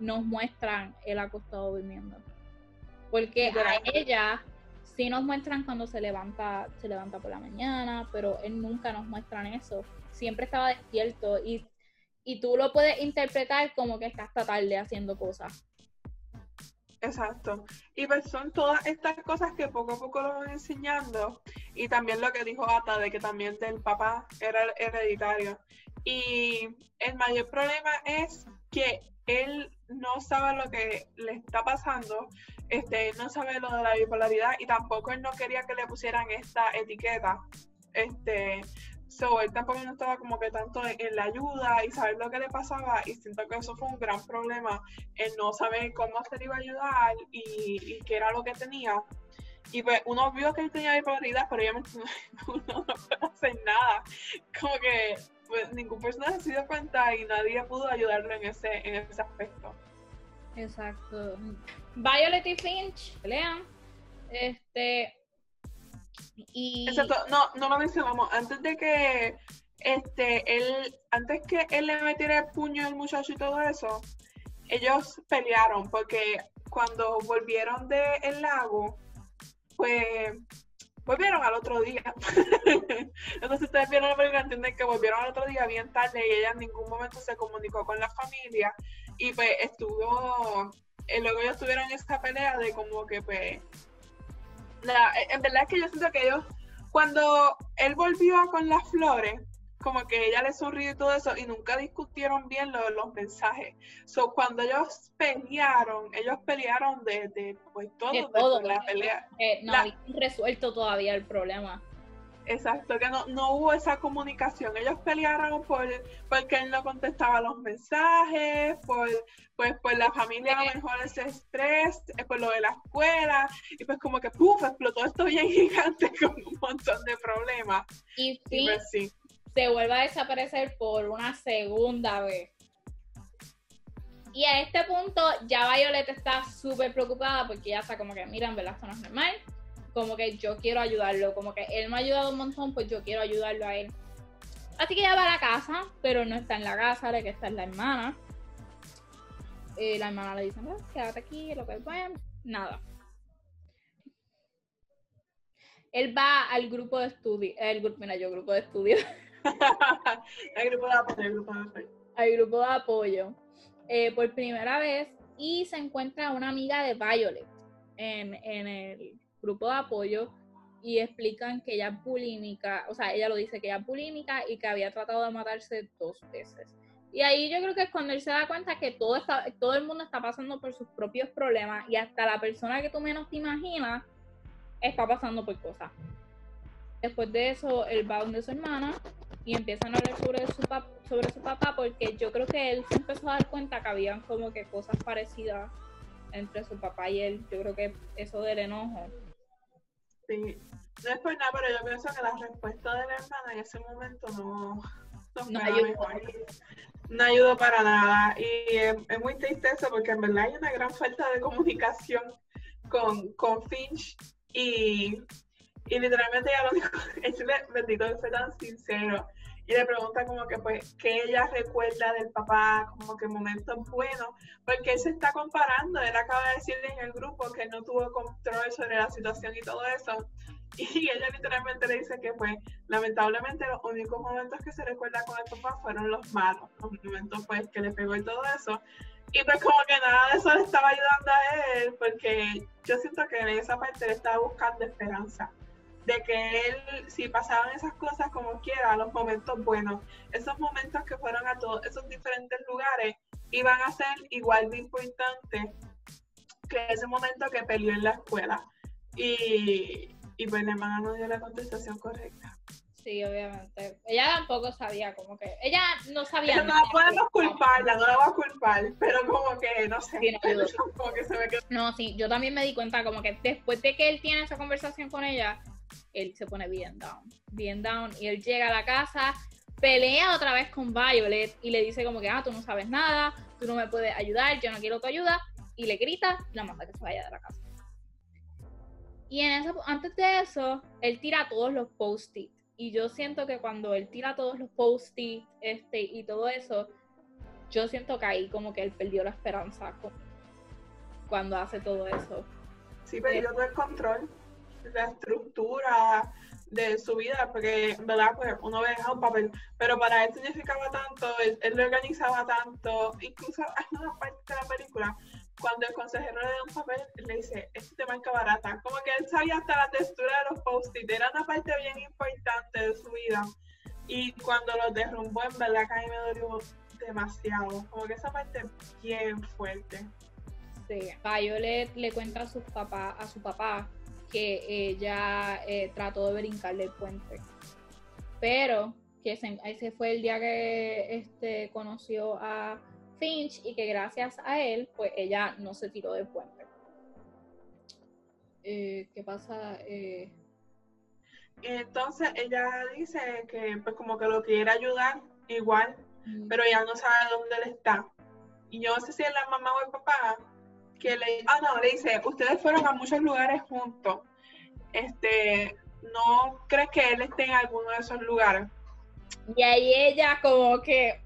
nos muestran él acostado durmiendo. Porque a ella sí nos muestran cuando se levanta, se levanta por la mañana, pero él nunca nos muestran eso. Siempre estaba despierto y, y tú lo puedes interpretar como que está hasta tarde haciendo cosas. Exacto. Y pues son todas estas cosas que poco a poco lo van enseñando. Y también lo que dijo Ata, de que también del papá era hereditario. Y el mayor problema es que él no sabe lo que le está pasando, este, no sabe lo de la bipolaridad y tampoco él no quería que le pusieran esta etiqueta. Este, so, él tampoco no estaba como que tanto en, la ayuda y saber lo que le pasaba y siento que eso fue un gran problema, el no saber cómo se le iba a ayudar y, y qué era lo que tenía. Y pues uno vio que él tenía bipolaridad, pero obviamente uno no puede hacer nada. Como que pues, ningún personaje se dio cuenta y nadie pudo ayudarlo en ese, en ese aspecto. Exacto. Violet y Finch pelean. Este. Y. Exacto, no, no lo mencionamos. Antes de que este, él, antes que él le metiera el puño al muchacho y todo eso, ellos pelearon porque cuando volvieron del lago, pues volvieron al otro día. Entonces ustedes vieron la película, entienden que volvieron al otro día bien tarde y ella en ningún momento se comunicó con la familia y pues estuvo, eh, luego ellos tuvieron esta pelea de como que pues, la, en verdad es que yo siento que ellos, cuando él volvió con las flores, como que ella le sonrió y todo eso, y nunca discutieron bien lo, los mensajes. So, cuando ellos pelearon, ellos pelearon de, pues todo, de todo la pelea. no habían resuelto todavía el problema. Exacto, que no, no hubo esa comunicación. Ellos pelearon por porque él no contestaba los mensajes, por pues por la familia a lo mejor ese estrés, eh, por lo de la escuela, y pues como que puf, explotó esto bien gigante con un montón de problemas. Y pues sí se vuelva a desaparecer por una segunda vez. Y a este punto ya Violet está súper preocupada porque ya está como que, mira, en verdad esto no normal. Como que yo quiero ayudarlo, como que él me ha ayudado un montón, pues yo quiero ayudarlo a él. Así que ella va a la casa, pero no está en la casa, de que está en la hermana. Eh, la hermana le dice, quédate aquí, lo que bueno. Nada. Él va al grupo de estudio, el grupo, mira yo, grupo de estudio. Hay grupo de apoyo, grupo de apoyo. Eh, por primera vez y se encuentra una amiga de Violet en, el grupo de apoyo y explican que ella es bulímica, o sea, ella lo dice que ella es bulímica y que había tratado de matarse dos veces. Y ahí yo creo que es cuando él se da cuenta que todo, está, todo el mundo está pasando por sus propios problemas y hasta la persona que tú menos te imaginas está pasando por cosas. Después de eso, él va donde su hermana y empiezan a hablar sobre su, sobre su papá porque yo creo que él se empezó a dar cuenta que habían como que cosas parecidas entre su papá y él. Yo creo que eso del enojo. Sí, después nada, pero yo pienso que la respuesta de la hermana en ese momento no, no, ayudó. No ayudó para nada. Y es, muy triste eso porque en verdad hay una gran falta de comunicación con, con Finch y, y literalmente ella lo dijo, ese bendito fue tan sincero y le pregunta como que pues que ella recuerda del papá, como que momentos buenos, porque él se está comparando, él acaba de decir en el grupo que no tuvo control sobre la situación y todo eso, y ella literalmente le dice que pues lamentablemente los únicos momentos que se recuerda con el papá fueron los malos, los momentos pues que le pegó y todo eso, y pues como que nada de eso le estaba ayudando a él, porque yo siento que en esa parte le estaba buscando esperanza de que él, si pasaban esas cosas como quiera, los momentos buenos, esos momentos que fueron a todos esos diferentes lugares, iban a ser igual de importantes que ese momento que peleó en la escuela. Y, y pues la hermana no dio la contestación correcta. Sí, obviamente. Ella tampoco sabía, como que. Ella no sabía. Pero no podemos culparla, no la voy a culpar, pero como que, no sé. no, como que se me quedó. No, sí, yo también me di cuenta, como que después de que él tiene esa conversación con ella, él se pone bien down, bien down, y él llega a la casa, pelea otra vez con Violet y le dice como que, ah, tú no sabes nada, tú no me puedes ayudar, yo no quiero tu ayuda, y le grita y la manda que se vaya de la casa. Y en eso, antes de eso, él tira todos los post-it. Y yo siento que cuando él tira todos los post-it este, y todo eso, yo siento que ahí como que él perdió la esperanza cuando hace todo eso. Sí, perdió todo el control la estructura de su vida, porque, ¿verdad? Pues uno ve un papel, pero para él significaba tanto, él, lo organizaba tanto, incluso hay una parte de la película, cuando el consejero le da un papel, le dice, este te marca barata, como que él sabía hasta la textura de los post-it, era una parte bien importante de su vida, y cuando los derrumbó, en verdad que a mí me dolió demasiado, como que esa parte bien fuerte. Sí, Violet le cuenta a su papá, a su papá que ella eh, trató de brincarle el puente. Pero que ese fue el día que este, conoció a Finch y que gracias a él, pues ella no se tiró del puente. Eh, ¿Qué pasa? Eh, Entonces ella dice que pues como que lo quiere ayudar igual, pero ella no sabe dónde él está. Y yo no sé si es la mamá o el papá, que le, ah, no, le dice, ustedes fueron a muchos lugares juntos. Este, ¿no crees que él esté en alguno de esos lugares? Y ahí ella como que...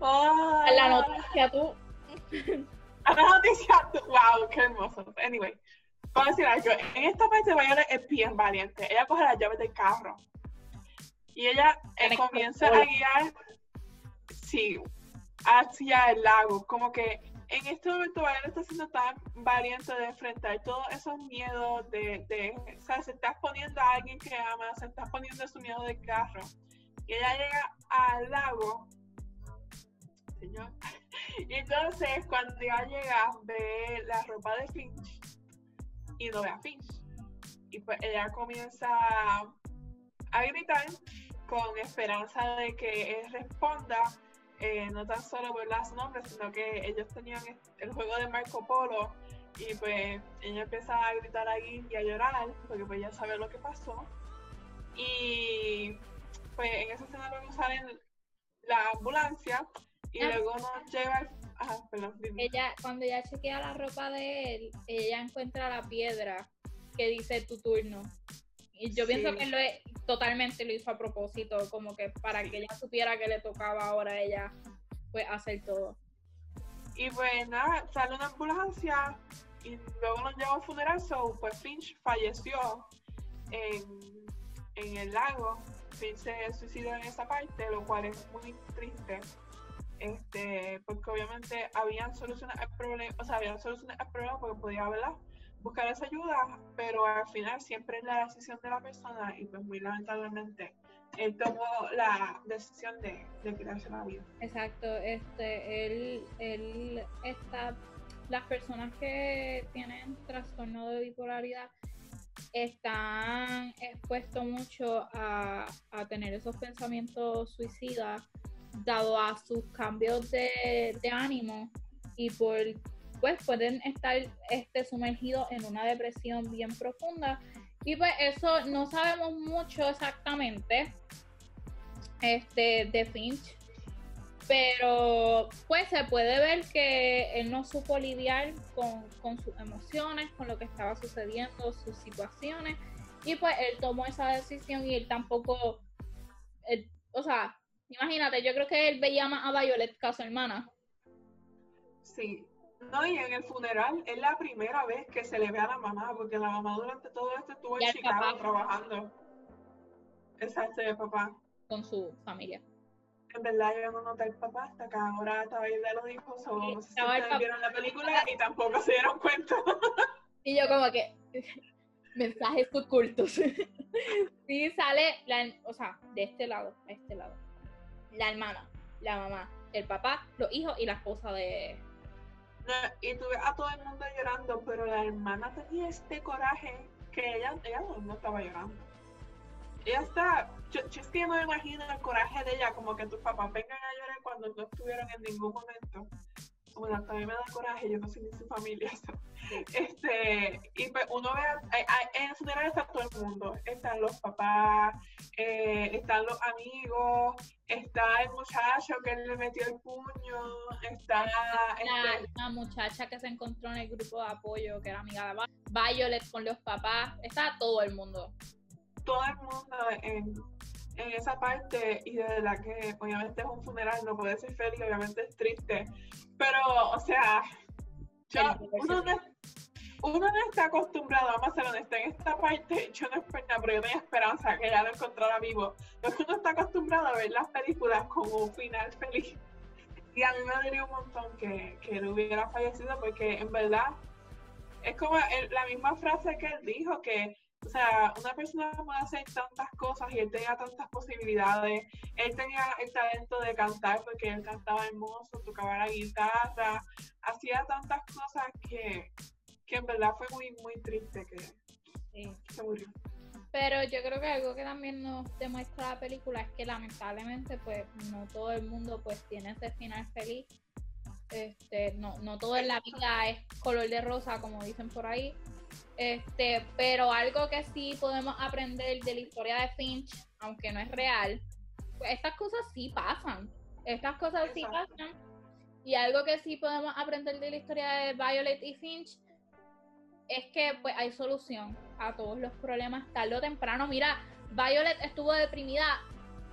oh, la noticia tú. A la noticia tú. Wow, qué hermoso. Anyway, puedo decir algo. En esta parte Viola es bien valiente. Ella coge las llaves del carro. Y ella eh, comienza a guiar hacia el lago, como que en este momento Violet está siendo tan valiente de enfrentar todos esos miedos de, o sea, se está poniendo a alguien que ama, se está poniendo su miedo de carro. Y ella llega al lago, señor, y entonces cuando ella llega ve la ropa de Finch y no ve a Finch. Y pues ella comienza a gritar con esperanza de que él responda eh, no tan solo por su nombre, sino que ellos tenían el juego de Marco Polo y pues ella empieza a gritar ahí y a llorar porque pues ya sabe lo que pasó. Y pues en esa escena luego salen la ambulancia y ah. luego nos lleva ella cuando ella chequea la ropa de él ella encuentra la piedra que dice tu turno y yo pienso que lo es, totalmente lo hizo a propósito, como que para que ella supiera que le tocaba ahora a ella pues hacer todo. Y pues nada, sale una ambulancia y luego nos lleva al funeral, so, pues Finch falleció en, en el lago. Finch se suicidó en esa parte, lo cual es muy triste. Este, porque obviamente habían soluciones al problema, o sea, habían soluciones al problema porque podía, ¿verdad? Buscar esa ayuda, pero al final siempre es la decisión de la persona y pues muy lamentablemente él tomó la decisión de, de quitarse la vida. Exacto, este, él, él está, las personas que tienen trastorno de bipolaridad están expuestos mucho a, a tener esos pensamientos suicidas dado a sus cambios de, de ánimo y por pues pueden estar este, sumergidos en una depresión bien profunda. Y pues eso no sabemos mucho exactamente este, de Finch. Pero pues se puede ver que él no supo lidiar con, con sus emociones, con lo que estaba sucediendo, sus situaciones. Y pues él tomó esa decisión y él tampoco, o sea, imagínate, yo creo que él veía más a Violet que su hermana. Sí, no, y en el funeral es la primera vez que se le ve a la mamá, porque la mamá durante todo esto estuvo en Chicago trabajando. Exacto, el papá. Con su familia. En verdad yo no noté el papá hasta acá ahora estaba ahí de los hijos, o no sé si ustedes vieron la película y tampoco se dieron cuenta. y yo como que, mensajes ocultos. sí sale, la, o sea, de este lado, a este lado. La hermana, la mamá, el papá, los hijos y la esposa de, y tuve a todo el mundo llorando, pero la hermana tenía este coraje que ella, ella no, estaba llorando. Ella está, yo, es que no me imagino el coraje de ella, como que tus papás vengan a llorar cuando no estuvieron en ningún momento. Bueno, también me da coraje, yo no soy ni su familia. Este, y pues uno ve, en el funeral está todo el mundo, están los papás, eh, están los amigos, está el muchacho que le metió el puño, está la, este, muchacha que se encontró en el grupo de apoyo, que era amiga de Violet con los papás, está todo el mundo. Todo el mundo en, en esa parte y de verdad que obviamente es un funeral, no puede ser feliz, obviamente es triste, pero o sea, uno, no, uno no está acostumbrado, vamos a ser honestos, en esta parte yo no espero pero yo tenía esperanza que ya lo encontrara vivo. Pero uno está acostumbrado a ver las películas con un final feliz. Y a mí me daría un montón que, que él hubiera fallecido porque en verdad es como la misma frase que él dijo, que o sea, una persona puede hacer tantas cosas y él tenía tantas posibilidades. Él tenía el talento de cantar porque él cantaba hermoso, tocaba la guitarra, hacía tantas cosas que, que en verdad fue muy, muy triste que, se murió. Pero yo creo que algo que también nos demuestra la película es que lamentablemente pues no todo el mundo pues tiene ese final feliz. Este, no, no todo en la vida es color de rosa como dicen por ahí. Este, pero algo que sí podemos aprender de la historia de Finch, aunque no es real, pues estas cosas sí pasan. Estas cosas sí pasan. Y algo que sí podemos aprender de la historia de Violet y Finch es que pues hay solución a todos los problemas tarde o temprano. Mira, Violet estuvo deprimida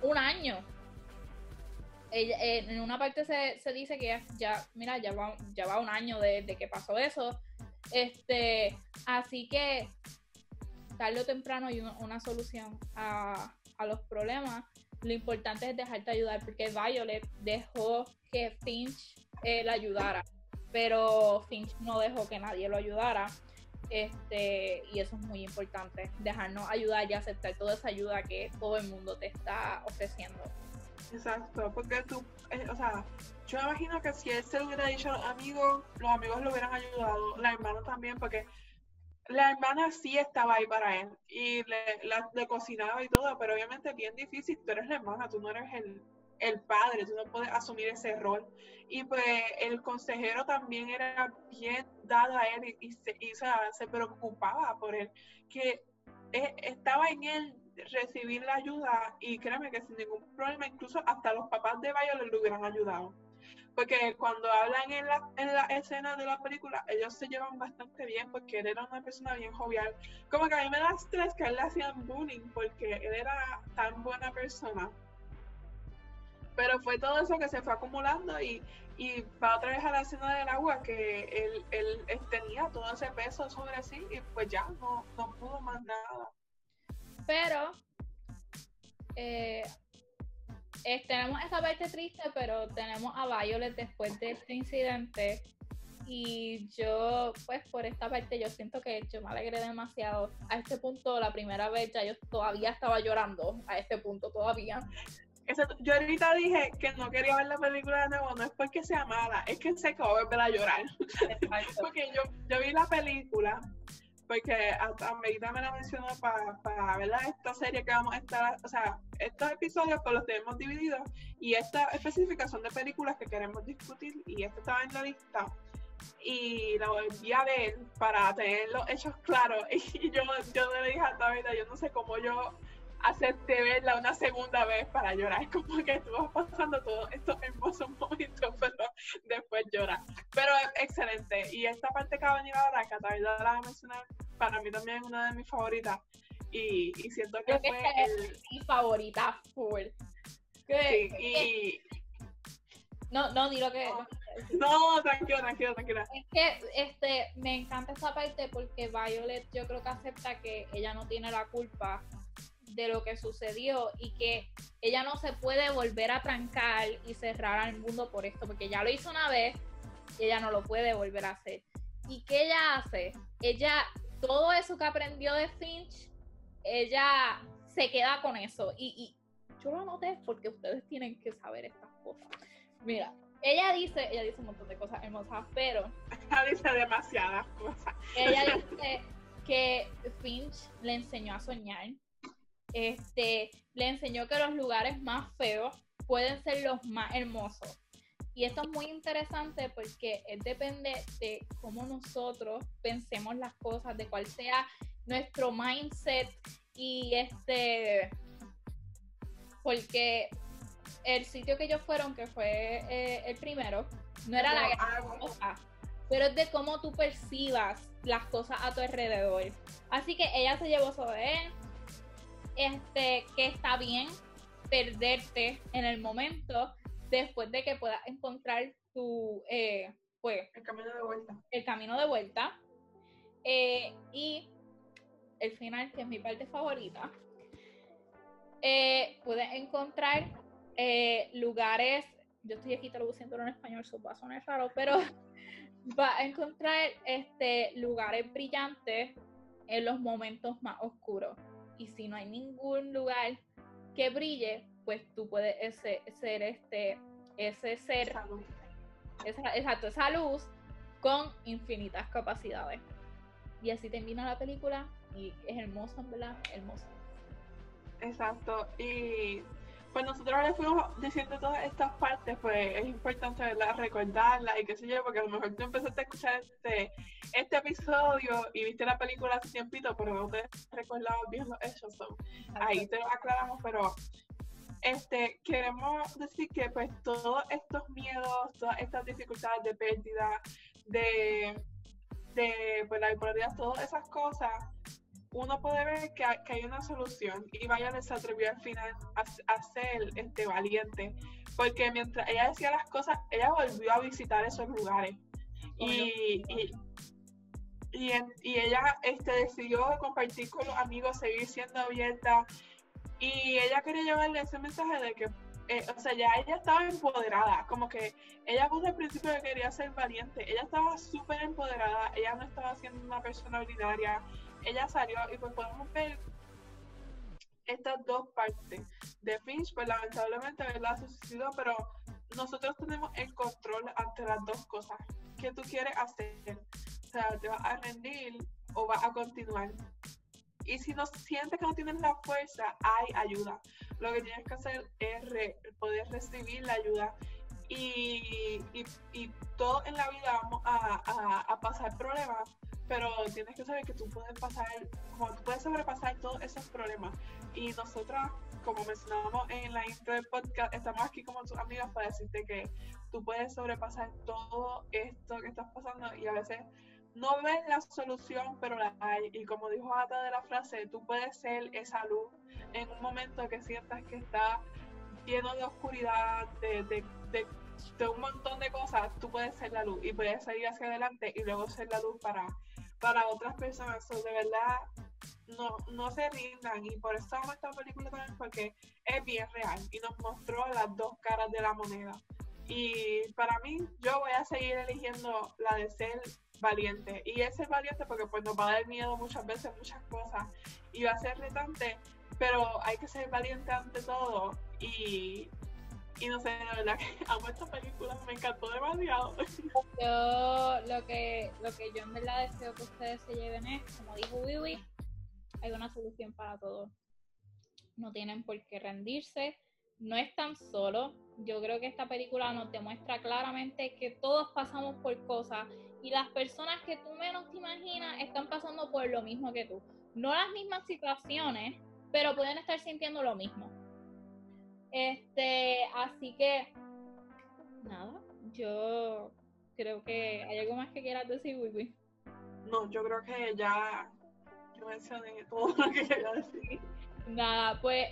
un año. en una parte se, dice que ya, mira, ya va, ya va un año de, de que pasó eso. Este, así que tarde o temprano hay una, solución a, los problemas. Lo importante es dejarte ayudar porque Violet dejó que Finch eh, la ayudara, pero Finch no dejó que nadie lo ayudara. Este, y eso es muy importante, dejarnos ayudar y aceptar toda esa ayuda que todo el mundo te está ofreciendo. Exacto, porque tú, eh, o sea, yo me imagino que si él se hubiera dicho a los amigos, lo hubieran ayudado, la hermana también, porque la hermana sí estaba ahí para él y le, cocinaba y todo, pero obviamente es bien difícil, tú eres la hermana, tú no eres el, el padre, tú no puedes asumir ese rol. Y pues el consejero también era bien dado a él y, se, se preocupaba por él, que eh, estaba en él recibir la ayuda y créeme que sin ningún problema, incluso hasta los papás de Violet le hubieran ayudado. Porque cuando hablan en la, en la escena de la película, ellos se llevan bastante bien porque él era una persona bien jovial. Como que a mí me da estrés que él le hacían bullying porque él era tan buena persona. Pero fue todo eso que se fue acumulando y, y para otra vez a la escena del agua que él, él, tenía todo ese peso sobre sí y pues ya no, no pudo más nada. Pero eh, tenemos esa parte triste, pero tenemos a Violet después de este incidente. Y yo, pues por esta parte, yo siento que yo me alegré demasiado. A este punto, la primera vez, ya yo todavía estaba llorando. A este punto, todavía. Yo ahorita dije que no quería ver la película de nuevo, no es porque sea mala, es que sé que voy a volver a llorar. porque yo, yo vi la película porque hasta Medita me la mencionó para pa, ver esta serie que vamos a estar, o sea, estos episodios pues los tenemos divididos y esta específica son de películas que queremos discutir y esta estaba en la lista y la volví a ver para tener los hechos claros. Y yo, yo le dije a David, yo no sé cómo yo hacerte verla una segunda vez para llorar. Como que tú vas pasando todos estos hermosos momentos, pero después lloras. Pero es excelente. Y esta parte que va a venir ahora, que también la va a mencionar, para mí también es una de mis favoritas. Y, y siento que fue el... mi favorita full. Sí, y... No, no, di lo que... No, tranquilo, tranquilo, tranquilo. Es que este, me encanta esa parte porque Violet yo creo que acepta que ella no tiene la culpa de lo que sucedió y que ella no se puede volver a trancar y cerrar al mundo por esto, porque ya lo hizo una vez y ella no lo puede volver a hacer. ¿Y qué ella hace? Ella, todo eso que aprendió de Finch, ella se queda con eso. Y, y yo lo noté porque ustedes tienen que saber estas cosas. Mira, ella dice, ella dice un montón de cosas hermosas, pero. Ella dice demasiadas cosas. Ella dice que Finch le enseñó a soñar. Este, le enseñó que los lugares más feos pueden ser los más hermosos. Y esto es muy interesante porque depende de cómo nosotros pensemos las cosas, de cuál sea nuestro mindset y este porque el sitio que ellos fueron, que fue eh, el primero, no era la gran cosa, pero es de cómo tú percibas las cosas a tu alrededor. Así que ella se llevó sobre él, este, que está bien perderte en el momento después de que puedas encontrar tu, eh, pues, el camino de vuelta. El camino de vuelta. Eh, y el final, que es mi parte favorita, puedes encontrar eh, lugares, yo estoy aquí traduciéndolo en español, eso va a sonar raro, pero va a encontrar este, lugares brillantes en los momentos más oscuros. Y si no hay ningún lugar que brille, pues tú puedes ese, ser este, ese ser, esa, exacto, esa luz con infinitas capacidades. Y así termina la película y es hermoso, ¿verdad? Hermoso. Exacto. Y pues nosotros le fuimos diciendo todas estas partes, pues es importante ¿verdad? recordarlas y qué sé yo, porque a lo mejor tú empezaste a escuchar este, este episodio y viste la película hace tiempito, pero no te recordabas bien los hechos. ahí te lo aclaramos, pero este queremos decir que pues todos estos miedos, todas estas dificultades de pérdida, de, de pues, la bipolaridad, todas esas cosas uno puede ver que, hay una solución y vaya se atrevió al final a, ser este, valiente, porque mientras ella decía las cosas, ella volvió a visitar esos lugares. Y, y, y, ella este, decidió compartir con los amigos, seguir siendo abierta. Y ella quería llevarle ese mensaje de que eh, o sea, ya ella estaba empoderada, como que ella puso al principio que quería ser valiente, ella estaba súper empoderada, ella no estaba siendo una persona ordinaria, ella salió y pues podemos ver estas dos partes de Finch, pues lamentablemente ¿verdad? sucedió, pero nosotros tenemos el control ante las dos cosas. ¿Qué tú quieres hacer? O sea, ¿te vas a rendir o vas a continuar? Y si no sientes que no tienes la fuerza, hay ayuda. Lo que tienes que hacer es poder recibir la ayuda. Y, y, y todos en la vida vamos a, a, a pasar problemas, pero tienes que saber que tú puedes pasar, como tú puedes sobrepasar todos esos problemas. Y nosotras, como mencionábamos en la intro del podcast, estamos aquí como tus amigas para decirte que tú puedes sobrepasar todo esto que estás pasando y a veces no ves la solución, pero la hay. Y como dijo Ata de la frase, tú puedes ser esa luz en un momento que sientas que está lleno de oscuridad, de, de, de, de un montón de cosas, tú puedes ser la luz y puedes salir hacia adelante y luego ser la luz para para otras personas. de verdad, no, no se rindan. Y por eso amo esta película también, porque es bien real y nos mostró las dos caras de la moneda. Y para mí, yo voy a seguir eligiendo la de ser valiente. Y es ser valiente porque pues nos va a dar miedo muchas veces, muchas cosas. Y va a ser retante, pero hay que ser valiente ante todo. Y y no sé, la verdad que amo esta película, me encantó demasiado. Yo lo que, lo que yo en verdad deseo que ustedes se lleven es, como dijo Wiwi, hay una solución para todo. No tienen por qué rendirse, no están solos. Yo creo que esta película nos demuestra claramente que todos pasamos por cosas y las personas que tú menos te imaginas están pasando por lo mismo que tú. No las mismas situaciones, pero pueden estar sintiendo lo mismo. Este, así que, nada, yo creo que hay algo más que quieras decir, Wiwi. No, yo creo que ya yo mencioné todo lo que quería decir. Nada, pues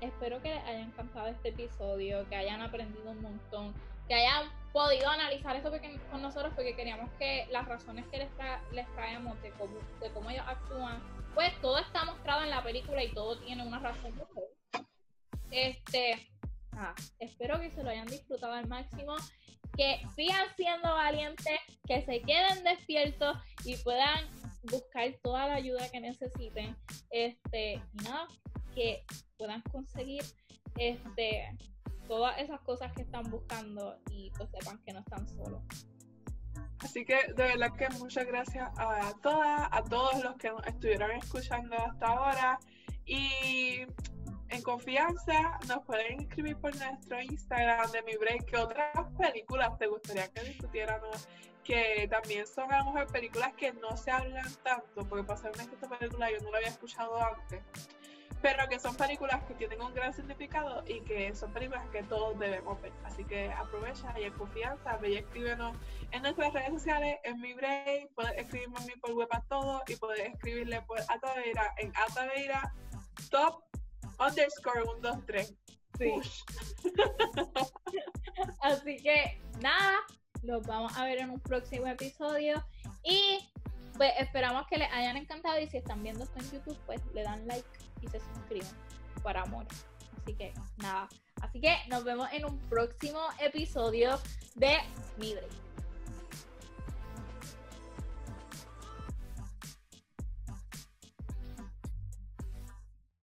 espero que les haya encantado este episodio, que hayan aprendido un montón, que hayan podido analizar esto con nosotros porque queríamos que las razones que les, les traemos de cómo, de cómo ellos actúan, pues todo está mostrado en la película y todo tiene una razón Este, espero que se lo hayan disfrutado al máximo, que sigan siendo valientes, que se queden despiertos y puedan buscar toda la ayuda que necesiten. Este, y que puedan conseguir este todas esas cosas que están buscando y pues sepan que no están solos. Así que de verdad que muchas gracias a todas, a todos los que estuvieron escuchando hasta ahora y en confianza nos pueden escribir por nuestro Instagram de mi break qué otras películas te gustaría que discutiéramos que también son a lo mejor películas que no se hablan tanto porque pasarme esta película yo no la había escuchado antes pero que son películas que tienen un gran significado y que son películas que todos debemos ver. Así que aprovecha y en confianza, ve y escríbenos en nuestras redes sociales, en mi break, puedes escribirme a mí por web a todo y puedes escribirle por Ataveira en Ataveira top underscore 123. Sí. Así que nada, los vamos a ver en un próximo episodio y pues esperamos que les hayan encantado y si están viendo esto en YouTube, pues le dan like y se suscriben para amor. Así que nada. Así que nos vemos en un próximo episodio de Mi Break.